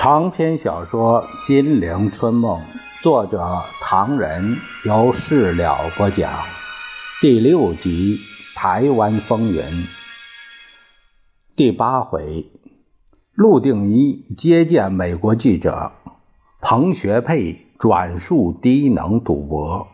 长篇小说《金陵春梦》，作者唐人，由事了播讲。第六集《台湾风云》第八回，陆定一接见美国记者，彭学佩转述低能赌博。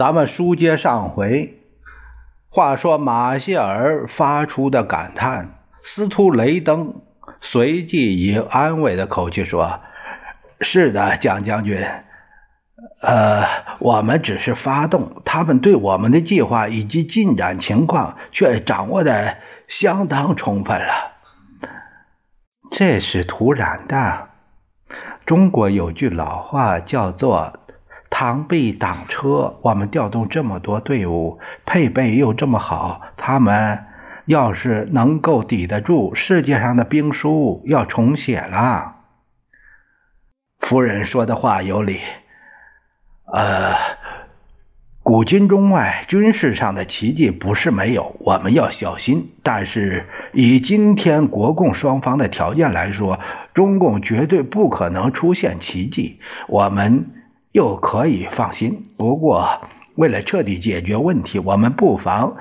咱们书接上回，话说马歇尔发出的感叹，司徒雷登随即以安慰的口气说：“是的，蒋将军，呃，我们只是发动，他们对我们的计划以及进展情况却掌握的相当充分了。这是突然的。中国有句老话叫做。”螳臂挡车，我们调动这么多队伍，配备又这么好，他们要是能够抵得住，世界上的兵书要重写了。夫人说的话有理。呃，古今中外军事上的奇迹不是没有，我们要小心。但是以今天国共双方的条件来说，中共绝对不可能出现奇迹。我们。又可以放心。不过，为了彻底解决问题，我们不妨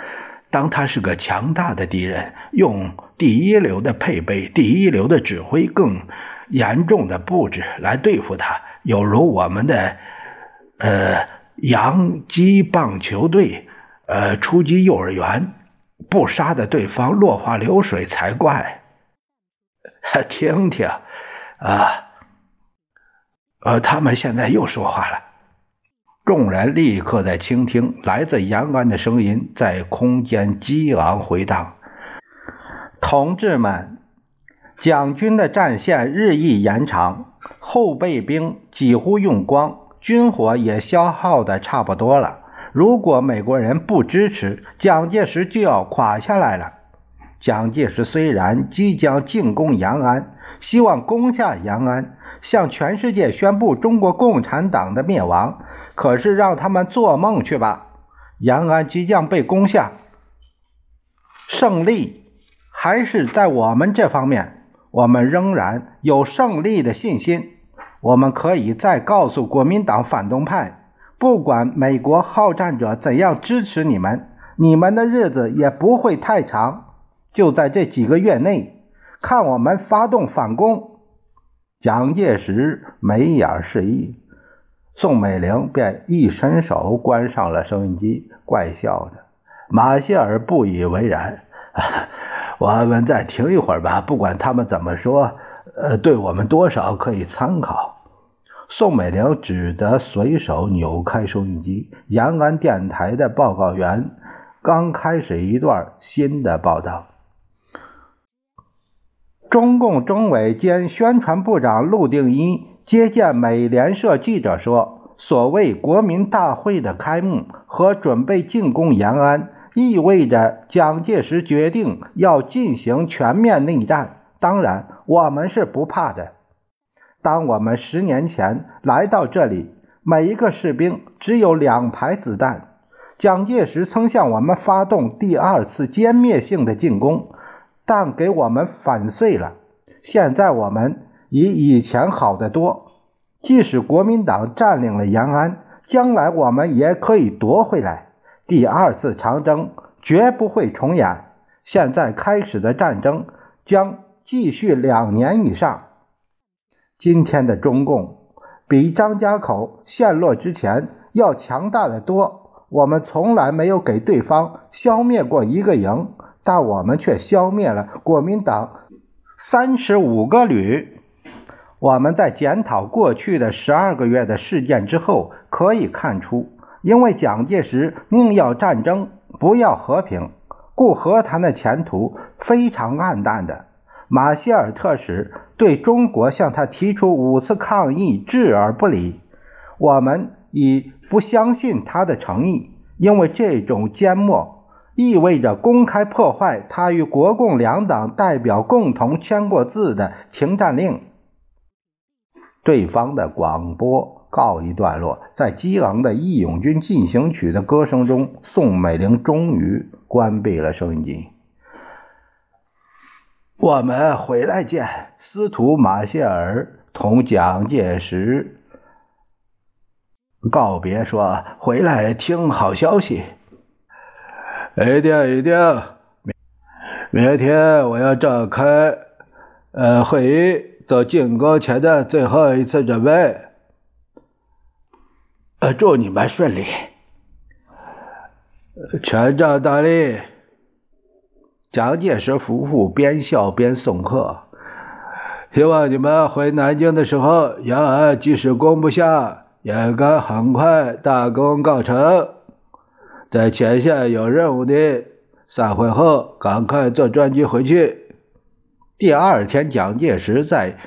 当他是个强大的敌人，用第一流的配备、第一流的指挥、更严重的布置来对付他，有如我们的呃洋基棒球队，呃初级幼儿园，不杀的对方落花流水才怪。听听啊。而他们现在又说话了，众人立刻在倾听，来自延安的声音在空间激昂回荡。同志们，蒋军的战线日益延长，后备兵几乎用光，军火也消耗的差不多了。如果美国人不支持，蒋介石就要垮下来了。蒋介石虽然即将进攻延安，希望攻下延安。向全世界宣布中国共产党的灭亡，可是让他们做梦去吧！延安即将被攻下，胜利还是在我们这方面，我们仍然有胜利的信心。我们可以再告诉国民党反动派，不管美国好战者怎样支持你们，你们的日子也不会太长。就在这几个月内，看我们发动反攻。蒋介石眉眼示意，宋美龄便一伸手关上了收音机，怪笑着。马歇尔不以为然：“ 我们再停一会儿吧，不管他们怎么说，呃，对我们多少可以参考。”宋美龄只得随手扭开收音机。延安电台的报告员刚开始一段新的报道。中共中委兼宣传部长陆定一接见美联社记者说：“所谓国民大会的开幕和准备进攻延安，意味着蒋介石决定要进行全面内战。当然，我们是不怕的。当我们十年前来到这里，每一个士兵只有两排子弹。蒋介石曾向我们发动第二次歼灭性的进攻。”但给我们反碎了。现在我们比以前好得多。即使国民党占领了延安，将来我们也可以夺回来。第二次长征绝不会重演。现在开始的战争将继续两年以上。今天的中共比张家口陷落之前要强大的多。我们从来没有给对方消灭过一个营。但我们却消灭了国民党三十五个旅。我们在检讨过去的十二个月的事件之后，可以看出，因为蒋介石宁要战争，不要和平，故和谈的前途非常暗淡的。马歇尔特使对中国向他提出五次抗议，置而不理。我们已不相信他的诚意，因为这种缄默。意味着公开破坏他与国共两党代表共同签过字的停战令。对方的广播告一段落，在激昂的《义勇军进行曲》的歌声中，宋美龄终于关闭了收音机。我们回来见。司徒马歇尔同蒋介石告别说：“回来听好消息。”一定一定，明明天我要召开呃会议，做进攻前的最后一次准备。呃，祝你们顺利，全仗大力。蒋介石夫妇边笑边送客，希望你们回南京的时候，延安即使攻不下，也该很快大功告成。在前线有任务的，散会后赶快坐专机回去。第二天，蒋介石在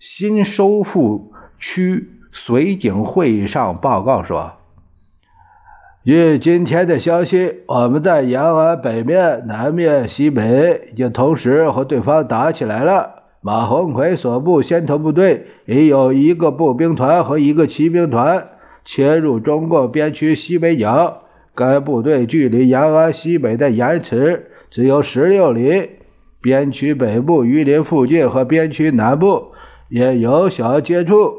新收复区绥靖会议上报告说：“据今天的消息，我们在延安北面、南面、西北已经同时和对方打起来了。马鸿逵所部先头部队已有一个步兵团和一个骑兵团切入中共边区西北角。”该部队距离延安西北的延池只有十六里，边区北部榆林附近和边区南部也有小接触。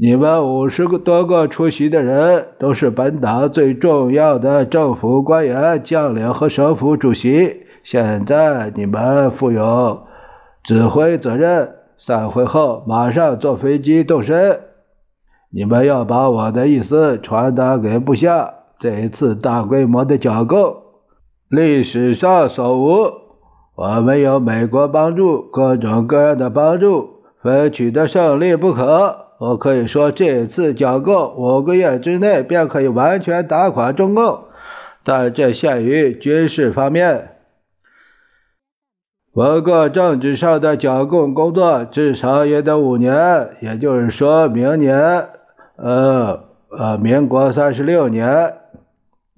你们五十个多个出席的人都是本党最重要的政府官员、将领和省府主席。现在你们负有指挥责任，散会后马上坐飞机动身。你们要把我的意思传达给部下。这一次大规模的剿共，历史上所无。我们有美国帮助，各种各样的帮助，非取得胜利不可。我可以说，这次剿共五个月之内便可以完全打垮中共，但这限于军事方面。不过，政治上的剿共工作至少也得五年，也就是说明年，呃呃，民国三十六年。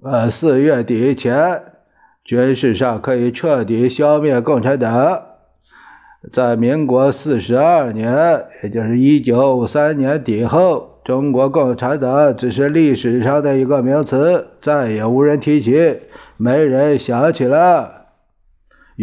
呃，四月底前，军事上可以彻底消灭共产党。在民国四十二年，也就是一九五三年底后，中国共产党只是历史上的一个名词，再也无人提起，没人想起了。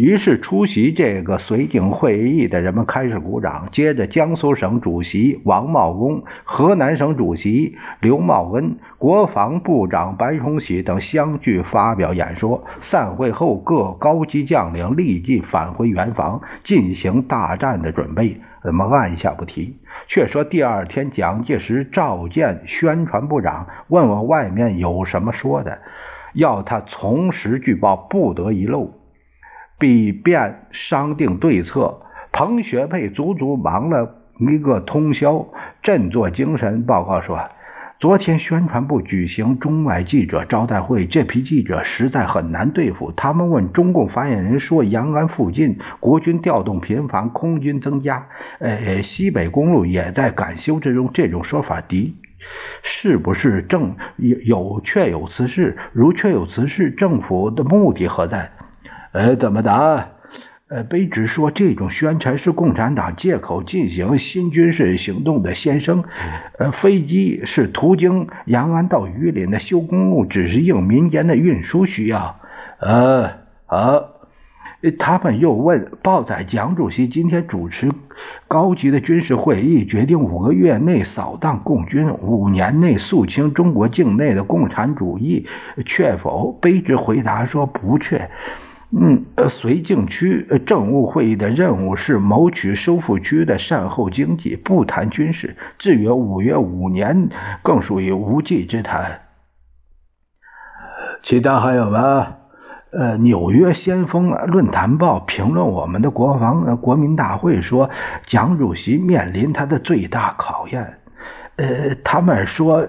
于是，出席这个绥靖会议的人们开始鼓掌。接着，江苏省主席王茂公、河南省主席刘茂恩、国防部长白崇禧等相继发表演说。散会后，各高级将领立即返回原房，进行大战的准备。咱们按下不提。却说第二天，蒋介石召见宣传部长，问问外面有什么说的，要他从实据报，不得遗漏。必便商定对策。彭学培足足忙了一个通宵，振作精神，报告说：昨天宣传部举行中外记者招待会，这批记者实在很难对付。他们问中共发言人说，延安附近国军调动频繁，空军增加，呃，西北公路也在赶修之中。这种说法的，是不是正有确有此事？如确有此事，政府的目的何在？呃，怎么答？呃，卑职说，这种宣传是共产党借口进行新军事行动的先声。呃，飞机是途经延安到榆林的修公路，只是应民间的运输需要。呃，好。他们又问：报载蒋主席今天主持高级的军事会议，决定五个月内扫荡共军，五年内肃清中国境内的共产主义，确否？卑职回答说不确。嗯，绥靖区政务会议的任务是谋取收复区的善后经济，不谈军事。至于五月五年，更属于无稽之谈。其他还有吗？呃，《纽约先锋论坛报》评论我们的国防国民大会说，蒋主席面临他的最大考验。呃，他们说。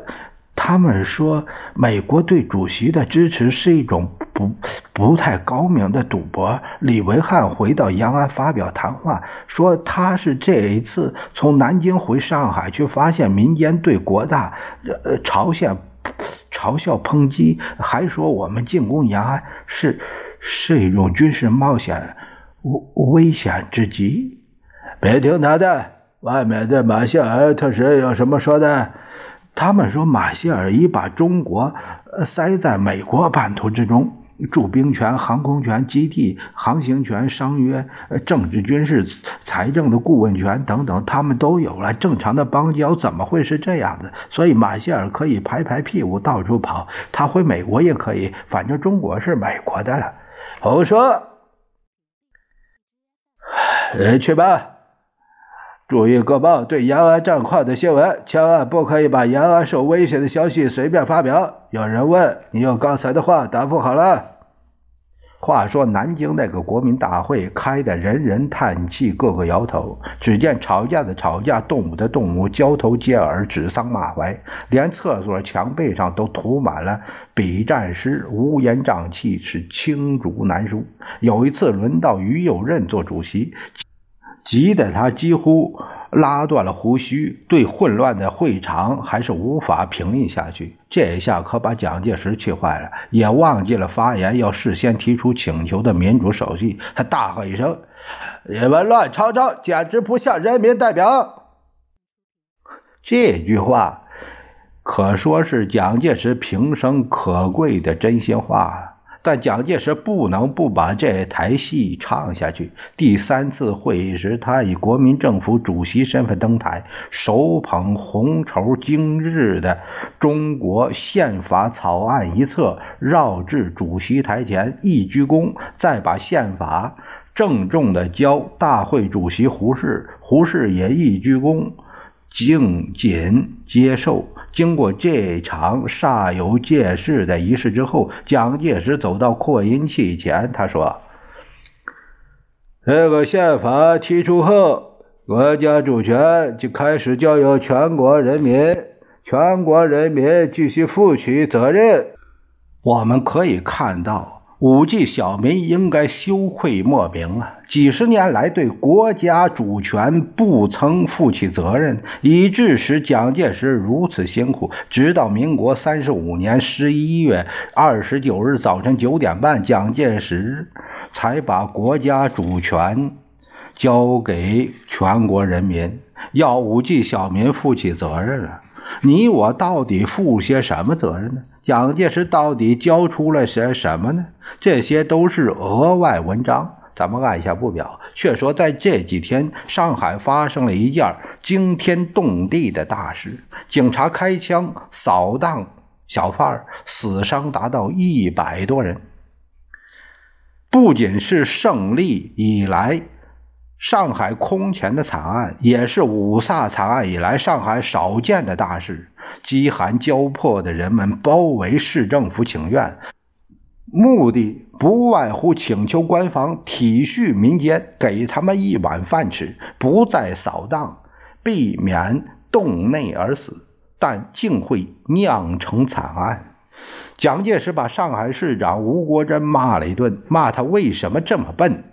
他们说，美国对主席的支持是一种不不太高明的赌博。李维汉回到延安发表谈话，说他是这一次从南京回上海，却发现民间对国大呃朝鲜。嘲笑抨击，还说我们进攻延安是是一种军事冒险，危危险之极。别听他的，外面的马歇尔特使有什么说的？他们说马歇尔已把中国塞在美国版图之中。驻兵权、航空权、基地、航行权、商约、政治、军事、财政的顾问权等等，他们都有了。正常的邦交怎么会是这样子？所以马歇尔可以拍拍屁股到处跑，他回美国也可以，反正中国是美国的了。胡说！去吧。注意各报对延安战况的新闻，千万不可以把延安受威胁的消息随便发表。有人问你，用刚才的话答复好了。话说南京那个国民大会开的，人人叹气，个个摇头。只见吵架的吵架，动武的动武，交头接耳，指桑骂槐，连厕所墙背上都涂满了笔战诗，乌烟瘴气，是罄竹难书。有一次轮到于右任做主席，急得他几乎。拉断了胡须，对混乱的会场还是无法平抑下去。这下可把蒋介石气坏了，也忘记了发言要事先提出请求的民主手续。他大喝一声：“你们乱吵吵，简直不像人民代表！”这句话可说是蒋介石平生可贵的真心话。但蒋介石不能不把这台戏唱下去。第三次会议时，他以国民政府主席身份登台，手捧红绸精致的中国宪法草案一册，绕至主席台前一鞠躬，再把宪法郑重地交大会主席胡适。胡适也一鞠躬，敬谨接受。经过这场煞有介事的仪式之后，蒋介石走到扩音器前，他说：“这个宪法提出后，国家主权就开始交由全国人民，全国人民继续负起责任。我们可以看到。”五 G 小民应该羞愧莫名啊！几十年来对国家主权不曾负起责任，以致使蒋介石如此辛苦。直到民国三十五年十一月二十九日早晨九点半，蒋介石才把国家主权交给全国人民，要五 G 小民负起责任了。你我到底负些什么责任呢？蒋介石到底交出了些什么呢？这些都是额外文章，咱们按下不表。却说在这几天，上海发生了一件惊天动地的大事：警察开枪扫荡小贩，死伤达到一百多人。不仅是胜利以来上海空前的惨案，也是五卅惨案以来上海少见的大事。饥寒交迫的人们包围市政府请愿，目的不外乎请求官方体恤民间，给他们一碗饭吃，不再扫荡，避免冻内而死。但竟会酿成惨案。蒋介石把上海市长吴国桢骂了一顿，骂他为什么这么笨，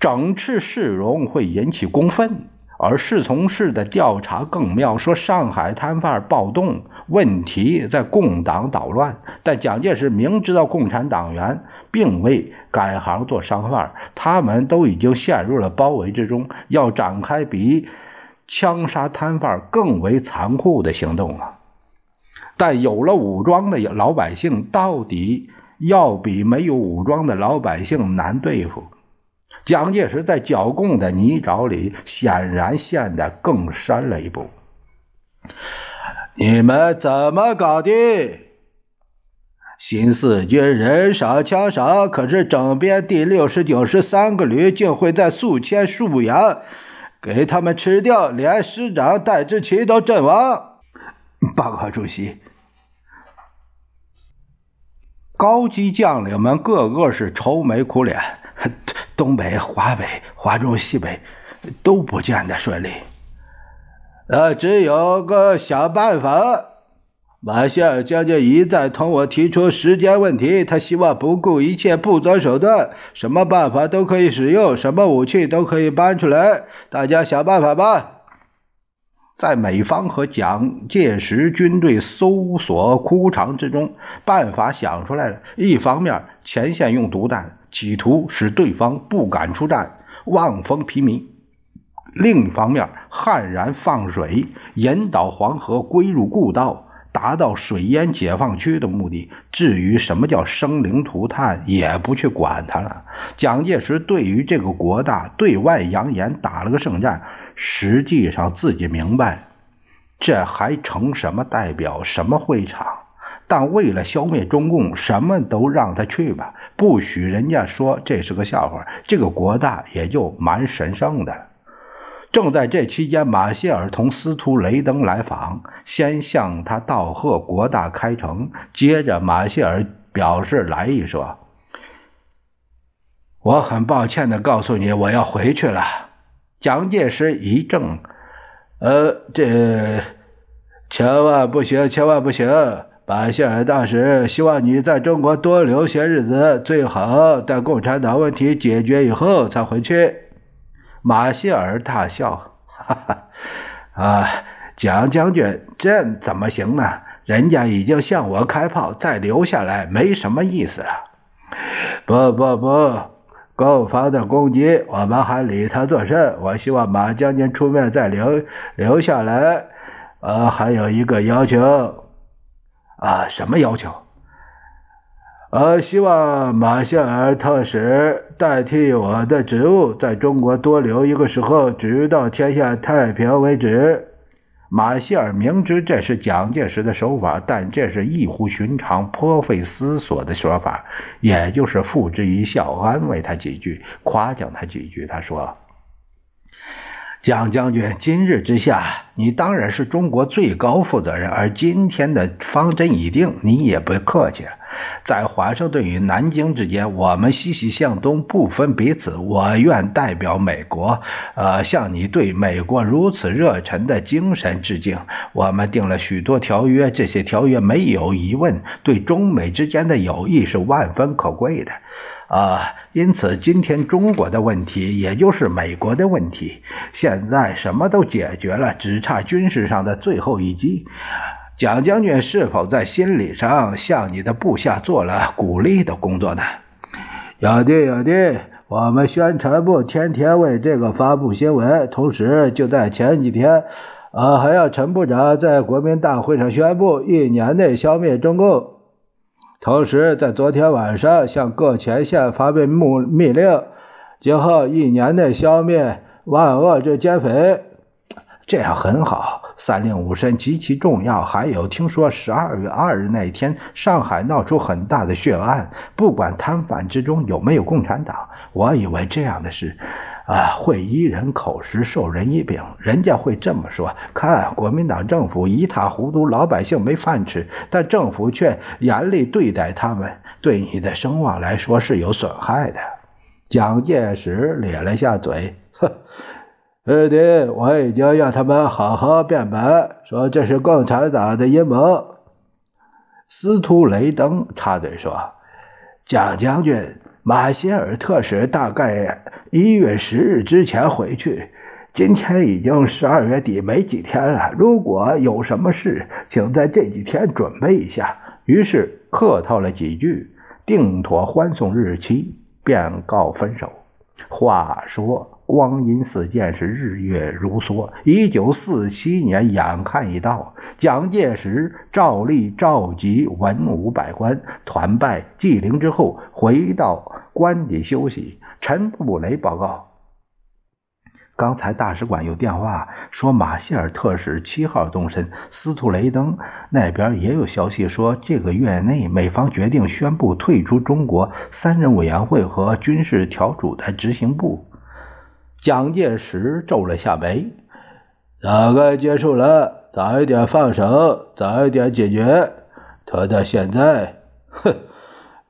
整治市容会引起公愤。而侍从室的调查更妙，说上海摊贩暴动问题在共党捣乱，但蒋介石明知道共产党员并未改行做商贩，他们都已经陷入了包围之中，要展开比枪杀摊贩更为残酷的行动了。但有了武装的老百姓，到底要比没有武装的老百姓难对付。蒋介石在剿共的泥沼里，显然陷得更深了一步。你们怎么搞的？新四军人少枪少，可是整编第六十九师三个旅竟会在宿迁沭阳给他们吃掉，连师长戴志奇都阵亡。报告主席，高级将领们个个是愁眉苦脸。东北、华北、华中、西北都不见得顺利，呃，只有个想办法。马歇尔将军一再同我提出时间问题，他希望不顾一切、不择手段，什么办法都可以使用，什么武器都可以搬出来，大家想办法吧。在美方和蒋介石军队搜索枯肠之中，办法想出来了。一方面，前线用毒弹，企图使对方不敢出战，望风披靡；另一方面，悍然放水，引导黄河归入故道，达到水淹解放区的目的。至于什么叫生灵涂炭，也不去管它了。蒋介石对于这个国大对外扬言打了个胜战。实际上自己明白，这还成什么代表什么会场？但为了消灭中共，什么都让他去吧，不许人家说这是个笑话。这个国大也就蛮神圣的。正在这期间，马歇尔同司徒雷登来访，先向他道贺国大开城。接着，马歇尔表示来意说：“我很抱歉的告诉你，我要回去了。”蒋介石一怔，呃，这千万不行，千万不行！马歇尔大使希望你在中国多留些日子，最好等共产党问题解决以后才回去。马歇尔大笑，哈哈，啊，蒋将军，这怎么行呢？人家已经向我开炮，再留下来没什么意思了。不不不。共方的攻击，我们还理他做甚？我希望马将军出面再留留下来。呃，还有一个要求，啊，什么要求？呃，希望马歇尔特使代替我的职务，在中国多留一个时候，直到天下太平为止。马歇尔明知这是蒋介石的手法，但这是异乎寻常、颇费思索的说法，也就是付之一笑，安慰他几句，夸奖他几句。他说：“蒋将军，今日之下，你当然是中国最高负责人，而今天的方针已定，你也不客气了。”在华盛顿与南京之间，我们西西向东，不分彼此。我愿代表美国，呃，向你对美国如此热忱的精神致敬。我们定了许多条约，这些条约没有疑问，对中美之间的友谊是万分可贵的，啊，因此今天中国的问题，也就是美国的问题，现在什么都解决了，只差军事上的最后一击。蒋将军是否在心理上向你的部下做了鼓励的工作呢？有的，有的。我们宣传部天天为这个发布新闻，同时就在前几天，啊，还要陈部长在国民大会上宣布一年内消灭中共。同时，在昨天晚上向各前线发布命命令，今后一年内消灭万恶之奸匪。这样很好。三令五申极其重要。还有，听说十二月二日那天，上海闹出很大的血案。不管贪腐之中有没有共产党，我以为这样的事，啊，会依人口实，授人以柄。人家会这么说：看，国民党政府一塌糊涂，老百姓没饭吃，但政府却严厉对待他们，对你的声望来说是有损害的。蒋介石咧了下嘴，哼。二弟，我已经让他们好好辩白，说这是共产党的阴谋。司徒雷登插嘴说：“蒋将军，马歇尔特使大概一月十日之前回去，今天已经十二月底没几天了。如果有什么事，请在这几天准备一下。”于是客套了几句，定妥欢送日期，便告分手。话说。光阴似箭，是日月如梭。一九四七年眼看已到，蒋介石照例召集文武百官，团拜祭灵之后，回到官邸休息。陈布雷报告：刚才大使馆有电话说，马歇尔特使七号动身。斯图雷登那边也有消息说，这个月内美方决定宣布退出中国三人委员会和军事调组的执行部。蒋介石皱了下眉：“大概结束了，早一点放手，早一点解决。拖到现在，哼！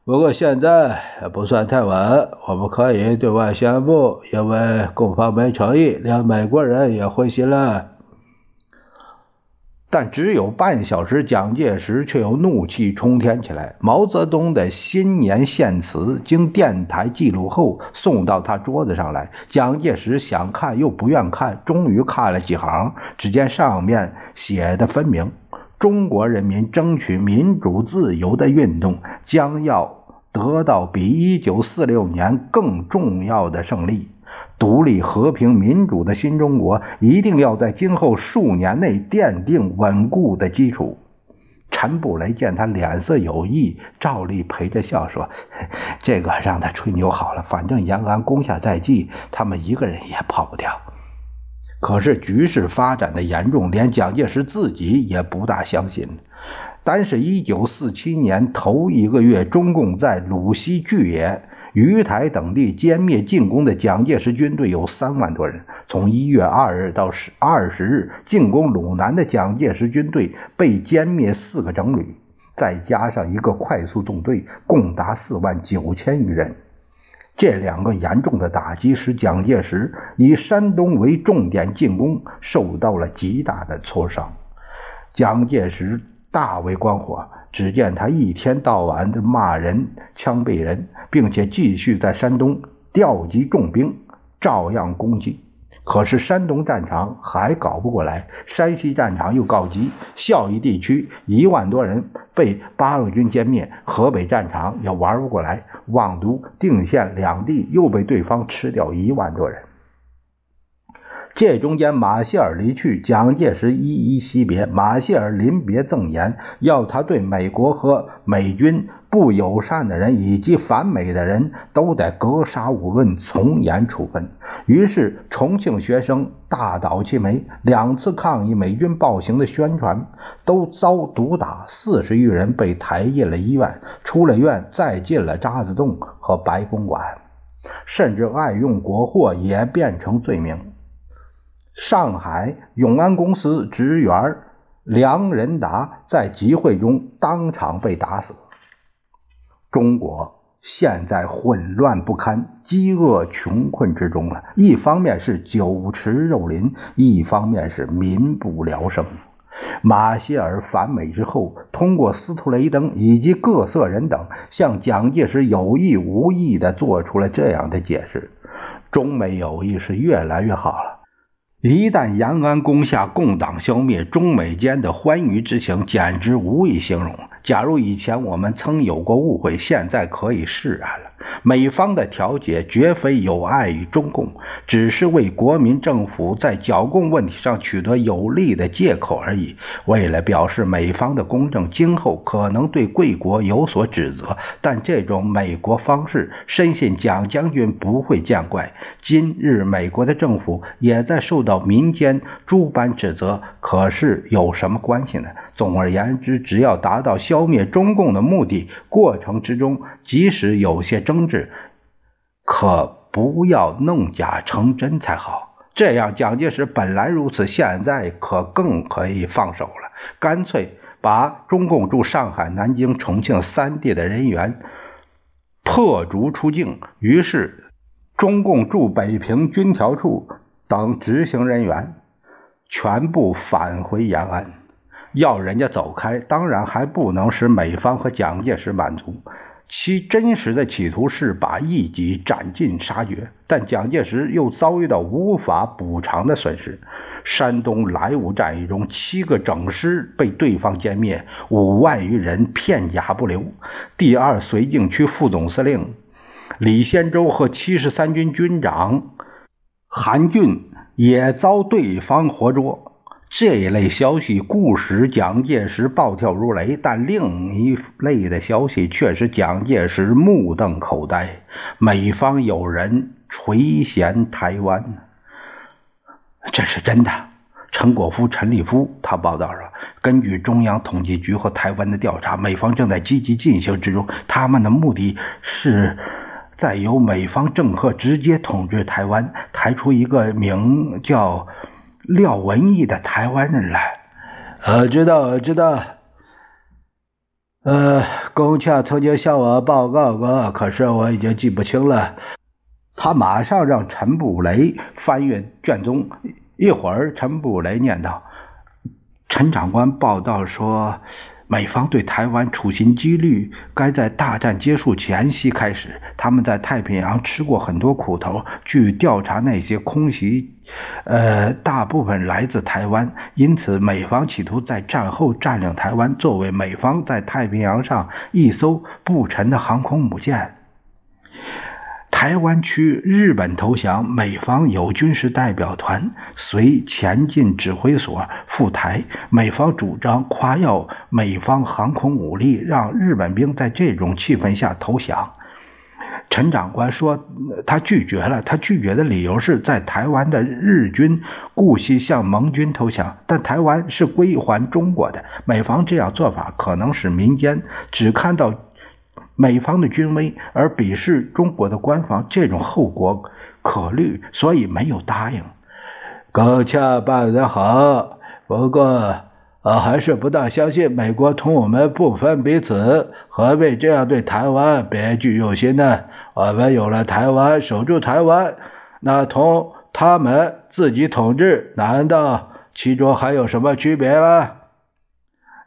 不过现在也不算太晚，我们可以对外宣布，因为共方没诚意，连美国人也灰心了。但只有半小时，蒋介石却又怒气冲天起来。毛泽东的新年献词经电台记录后送到他桌子上来，蒋介石想看又不愿看，终于看了几行。只见上面写的分明：中国人民争取民主自由的运动将要得到比1946年更重要的胜利。独立、和平、民主的新中国一定要在今后数年内奠定稳固的基础。陈布雷见他脸色有异，照例陪着笑说：“ 这个让他吹牛好了，反正延安攻下在即，他们一个人也跑不掉。”可是局势发展的严重，连蒋介石自己也不大相信。单是一九四七年头一个月，中共在鲁西巨野。鱼台等地歼灭进攻的蒋介石军队有三万多人。从一月二日到十二十日，进攻鲁南的蒋介石军队被歼灭四个整旅，再加上一个快速纵队，共达四万九千余人。这两个严重的打击使蒋介石以山东为重点进攻受到了极大的挫伤。蒋介石大为光火，只见他一天到晚的骂人、枪毙人。并且继续在山东调集重兵，照样攻击。可是山东战场还搞不过来，山西战场又告急，孝义地区一万多人被八路军歼灭，河北战场也玩不过来，望都、定县两地又被对方吃掉一万多人。这中间，马歇尔离去，蒋介石依依惜别。马歇尔临别赠言，要他对美国和美军不友善的人以及反美的人都得格杀勿论，从严处分。于是，重庆学生大倒气霉，两次抗议美军暴行的宣传都遭毒打，四十余人被抬进了医院，出了院再进了渣滓洞和白公馆，甚至爱用国货也变成罪名。上海永安公司职员梁仁达在集会中当场被打死。中国现在混乱不堪，饥饿穷困之中了。一方面是酒池肉林，一方面是民不聊生。马歇尔反美之后，通过斯图雷登以及各色人等，向蒋介石有意无意地做出了这样的解释：中美友谊是越来越好了。一旦延安攻下，共党消灭，中美间的欢愉之情简直无以形容。假如以前我们曾有过误会，现在可以释然了。美方的调解绝非有碍于中共，只是为国民政府在剿共问题上取得有利的借口而已。为了表示美方的公正，今后可能对贵国有所指责，但这种美国方式，深信蒋将军不会见怪。今日美国的政府也在受到民间诸般指责，可是有什么关系呢？总而言之，只要达到消灭中共的目的，过程之中即使有些争执，可不要弄假成真才好。这样，蒋介石本来如此，现在可更可以放手了，干脆把中共驻上海、南京、重庆三地的人员破逐出境。于是，中共驻北平军调处等执行人员全部返回延安。要人家走开，当然还不能使美方和蒋介石满足。其真实的企图是把异己斩尽杀绝，但蒋介石又遭遇到无法补偿的损失。山东莱芜战役中，七个整师被对方歼灭，五万余人片甲不留。第二绥靖区副总司令李先洲和七十三军军长韩俊也遭对方活捉。这一类消息固使蒋介石暴跳如雷，但另一类的消息却使蒋介石目瞪口呆。美方有人垂涎台湾，这是真的。陈果夫、陈立夫他报道说，根据中央统计局和台湾的调查，美方正在积极进行之中。他们的目的是在由美方政客直接统治台湾，抬出一个名叫。廖文义的台湾人来，呃，知道，知道。呃，龚洽曾经向我报告过，可是我已经记不清了。他马上让陈布雷翻阅卷宗，一会儿陈布雷念道：“陈长官报道说。美方对台湾处心积虑，该在大战结束前夕开始。他们在太平洋吃过很多苦头。据调查，那些空袭，呃，大部分来自台湾，因此美方企图在战后占领台湾，作为美方在太平洋上一艘不沉的航空母舰。台湾区日本投降，美方有军事代表团随前进指挥所赴台。美方主张夸耀美方航空武力，让日本兵在这种气氛下投降。陈长官说，他拒绝了。他拒绝的理由是在台湾的日军顾惜向盟军投降，但台湾是归还中国的。美方这样做法可能使民间只看到。美方的军威而鄙视中国的官方，这种后果可虑，所以没有答应。高洽办得好，不过我还是不大相信美国同我们不分彼此，何必这样对台湾别具用心呢？我们有了台湾，守住台湾，那同他们自己统治，难道其中还有什么区别吗？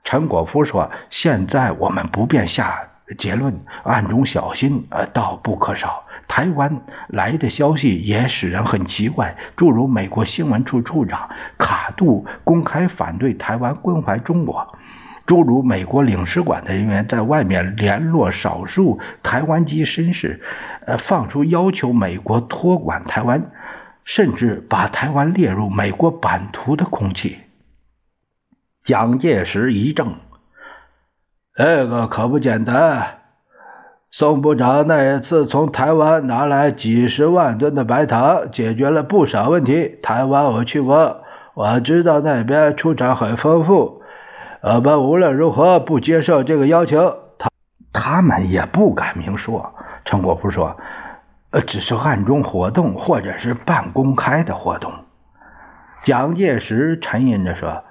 陈果夫说：“现在我们不便下。”结论暗中小心，呃，倒不可少。台湾来的消息也使人很奇怪，诸如美国新闻处处长卡杜公开反对台湾关怀中国，诸如美国领事馆的人员在外面联络少数台湾籍绅士，呃，放出要求美国托管台湾，甚至把台湾列入美国版图的空气。蒋介石一怔。这个可不简单。宋部长那一次从台湾拿来几十万吨的白糖，解决了不少问题。台湾我去过，我知道那边出产很丰富。我们无论如何不接受这个要求。他他们也不敢明说。陈果夫说：“呃，只是暗中活动，或者是半公开的活动。”蒋介石沉吟着说。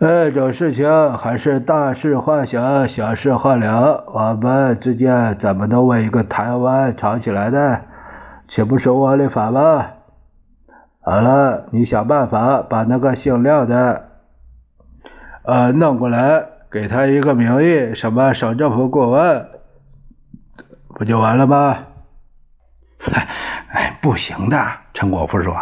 这种事情还是大事化小，小事化了。我们之间怎么能为一个台湾吵起来呢？岂不是窝里反吗？好了，你想办法把那个姓廖的，呃，弄过来，给他一个名义，什么省政府顾问，不就完了吗？哎，不行的，陈国富说。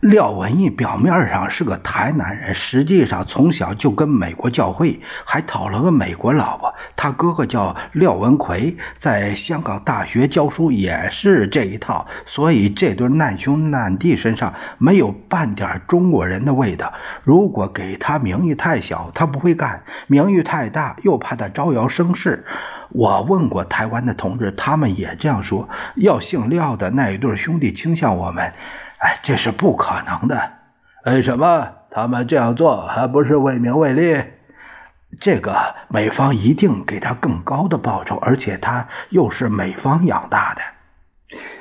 廖文义表面上是个台南人，实际上从小就跟美国教会，还讨了个美国老婆。他哥哥叫廖文奎，在香港大学教书，也是这一套。所以这对难兄难弟身上没有半点中国人的味道。如果给他名誉太小，他不会干；名誉太大，又怕他招摇生事。我问过台湾的同志，他们也这样说。要姓廖的那一对兄弟倾向我们。哎，这是不可能的。为什么他们这样做还不是为名为利？这个美方一定给他更高的报酬，而且他又是美方养大的。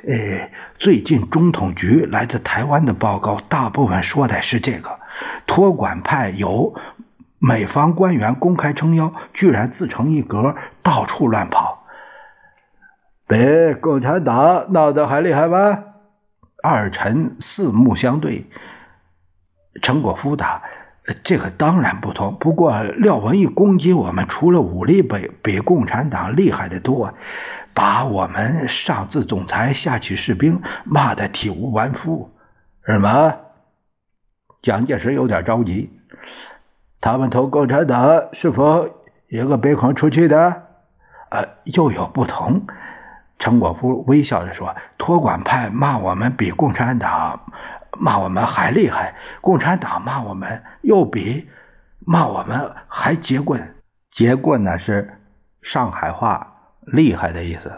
呃，最近中统局来自台湾的报告，大部分说的是这个：托管派有美方官员公开撑腰，居然自成一格，到处乱跑，比共产党闹得还厉害吗？二臣四目相对，陈果夫答：“这个当然不同。不过廖文义攻击我们，除了武力比比共产党厉害的多，把我们上自总裁、下起士兵骂得体无完肤。什么？”蒋介石有点着急。他们同共产党是否一个鼻孔出去的？呃，又有不同。陈果夫微笑着说：“托管派骂我们比共产党骂我们还厉害，共产党骂我们又比骂我们还结棍。结棍呢是上海话‘厉害’的意思。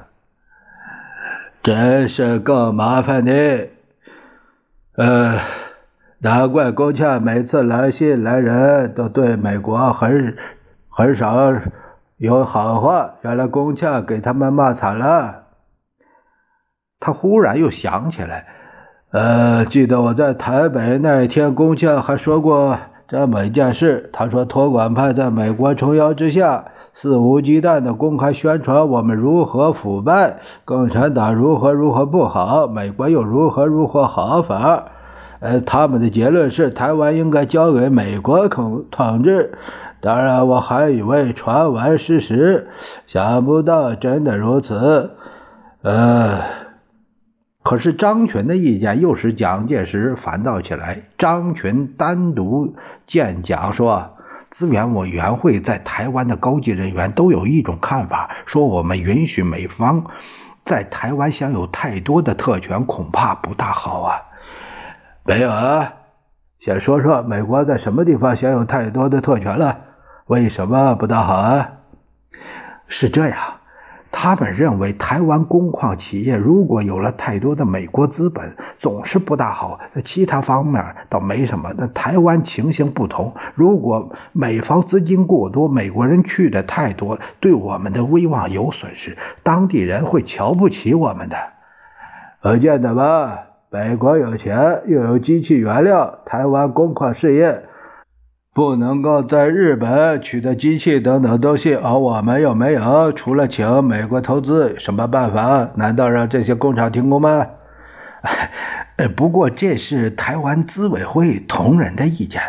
真是够麻烦的。呃，难怪共产每次来信来人都对美国很很少有好话。原来共产给他们骂惨了。”他忽然又想起来，呃，记得我在台北那一天，龚恰还说过这么一件事。他说，托管派在美国撑腰之下，肆无忌惮地公开宣传我们如何腐败，共产党如何如何不好，美国又如何如何好法。呃，他们的结论是台湾应该交给美国统统治。当然，我还以为传闻事实，想不到真的如此。呃，可是张群的意见又使蒋介石烦躁起来。张群单独见蒋说：“资源委员会在台湾的高级人员都有一种看法，说我们允许美方在台湾享有太多的特权，恐怕不大好啊。”没有啊，先说说美国在什么地方享有太多的特权了？为什么不大好啊？是这样，他们认为台湾工矿企业如果有了太多的美国资本，总是不大好。那其他方面倒没什么，那台湾情形不同。如果美方资金过多，美国人去的太多，对我们的威望有损失，当地人会瞧不起我们的。可见的吧？美国有钱，又有机器原料，台湾工矿事业不能够在日本取得机器等等东西，而我们又没有，除了请美国投资，什么办法？难道让这些工厂停工吗？不过这是台湾资委会同仁的意见。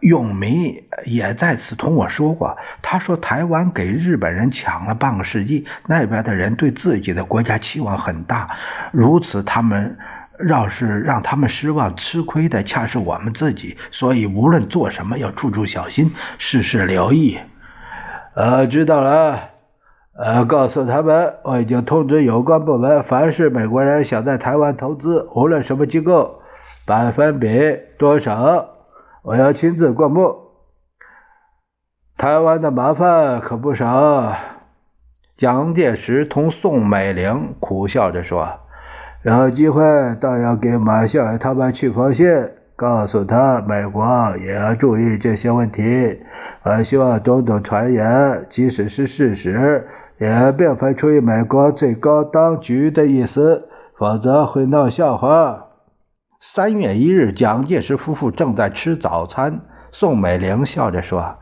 永明也在此同我说过，他说台湾给日本人抢了半个世纪，那边的人对自己的国家期望很大，如此他们。要是让他们失望，吃亏的恰是我们自己。所以无论做什么，要处处小心，事事留意。呃，知道了。呃，告诉他们，我已经通知有关部门，凡是美国人想在台湾投资，无论什么机构，百分比多少，我要亲自过目。台湾的麻烦可不少。蒋介石同宋美龄苦笑着说。有机会，倒要给马歇尔他们去封信，告诉他美国也要注意这些问题。我希望种种传言，即使是事实，也并非出于美国最高当局的意思，否则会闹笑话。三月一日，蒋介石夫妇正在吃早餐，宋美龄笑着说：“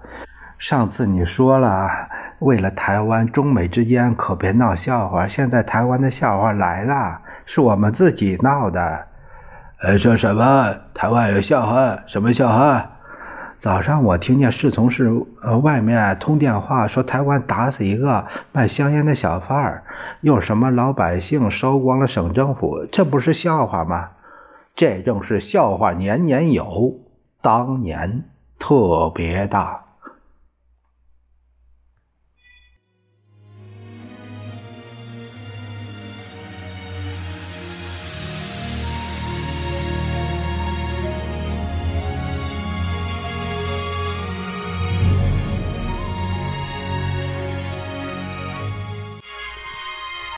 上次你说了，为了台湾，中美之间可别闹笑话。现在台湾的笑话来了。”是我们自己闹的，呃，说什么？台湾有笑话？什么笑话？早上我听见侍从室呃外面通电话，说台湾打死一个卖香烟的小贩儿，用什么老百姓烧光了省政府，这不是笑话吗？这正是笑话年年有，当年特别大。